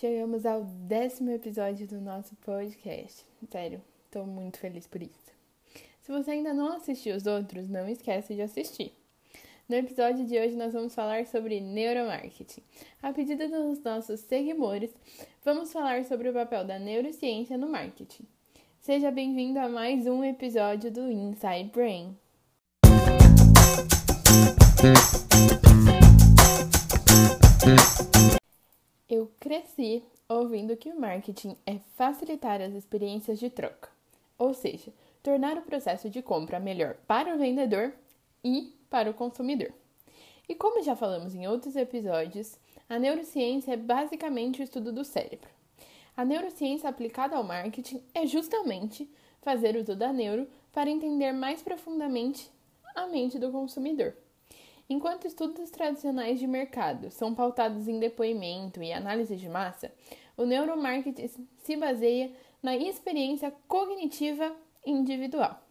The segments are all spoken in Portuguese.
Chegamos ao décimo episódio do nosso podcast. Sério, tô muito feliz por isso. Se você ainda não assistiu os outros, não esquece de assistir. No episódio de hoje, nós vamos falar sobre neuromarketing. A pedido dos nossos seguidores, vamos falar sobre o papel da neurociência no marketing. Seja bem-vindo a mais um episódio do Inside Brain. Cresci ouvindo que o marketing é facilitar as experiências de troca, ou seja, tornar o processo de compra melhor para o vendedor e para o consumidor. E como já falamos em outros episódios, a neurociência é basicamente o estudo do cérebro. A neurociência aplicada ao marketing é justamente fazer uso da neuro para entender mais profundamente a mente do consumidor. Enquanto estudos tradicionais de mercado são pautados em depoimento e análise de massa, o neuromarketing se baseia na experiência cognitiva individual.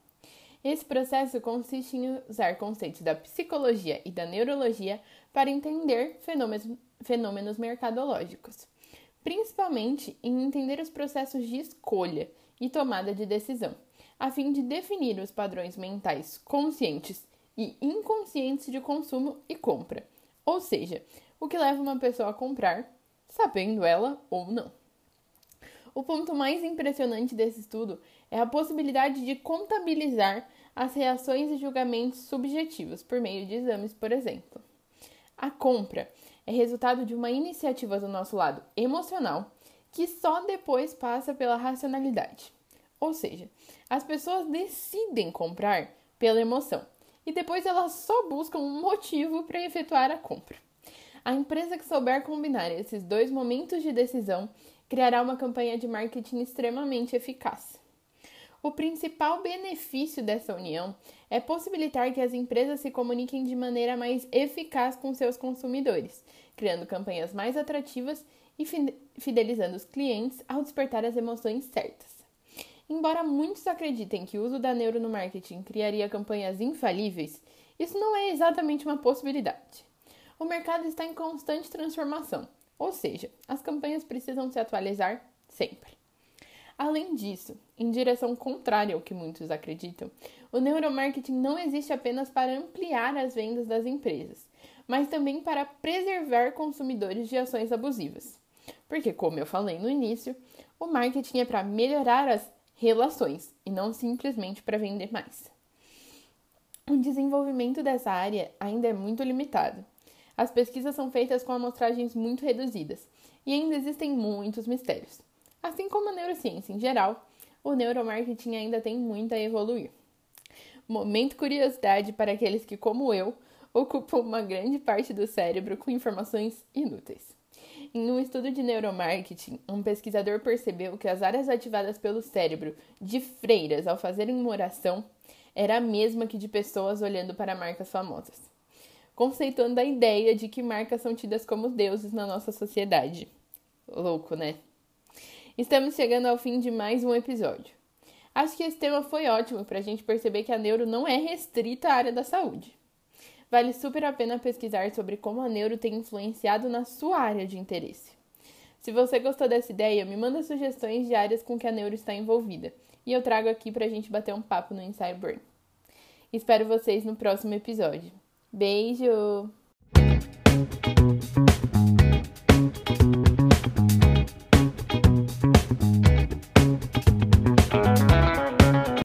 Esse processo consiste em usar conceitos da psicologia e da neurologia para entender fenômenos, fenômenos mercadológicos, principalmente em entender os processos de escolha e tomada de decisão, a fim de definir os padrões mentais conscientes e inconscientes de consumo e compra, ou seja, o que leva uma pessoa a comprar, sabendo ela ou não. O ponto mais impressionante desse estudo é a possibilidade de contabilizar as reações e julgamentos subjetivos por meio de exames, por exemplo. A compra é resultado de uma iniciativa do nosso lado emocional que só depois passa pela racionalidade. Ou seja, as pessoas decidem comprar pela emoção e depois elas só buscam um motivo para efetuar a compra. A empresa que souber combinar esses dois momentos de decisão criará uma campanha de marketing extremamente eficaz. O principal benefício dessa união é possibilitar que as empresas se comuniquem de maneira mais eficaz com seus consumidores, criando campanhas mais atrativas e fidelizando os clientes ao despertar as emoções certas. Embora muitos acreditem que o uso da neuro no marketing criaria campanhas infalíveis, isso não é exatamente uma possibilidade. O mercado está em constante transformação, ou seja, as campanhas precisam se atualizar sempre. Além disso, em direção contrária ao que muitos acreditam, o neuromarketing não existe apenas para ampliar as vendas das empresas, mas também para preservar consumidores de ações abusivas. Porque, como eu falei no início, o marketing é para melhorar as relações e não simplesmente para vender mais. O desenvolvimento dessa área ainda é muito limitado. As pesquisas são feitas com amostragens muito reduzidas e ainda existem muitos mistérios. Assim como a neurociência em geral, o neuromarketing ainda tem muito a evoluir. Momento curiosidade para aqueles que, como eu, ocupam uma grande parte do cérebro com informações inúteis. Em um estudo de neuromarketing, um pesquisador percebeu que as áreas ativadas pelo cérebro de freiras ao fazerem uma oração era a mesma que de pessoas olhando para marcas famosas, conceituando a ideia de que marcas são tidas como deuses na nossa sociedade. Louco, né? Estamos chegando ao fim de mais um episódio. Acho que esse tema foi ótimo para a gente perceber que a neuro não é restrita à área da saúde. Vale super a pena pesquisar sobre como a neuro tem influenciado na sua área de interesse. Se você gostou dessa ideia, me manda sugestões de áreas com que a neuro está envolvida e eu trago aqui para a gente bater um papo no Inside Burn. Espero vocês no próximo episódio. Beijo!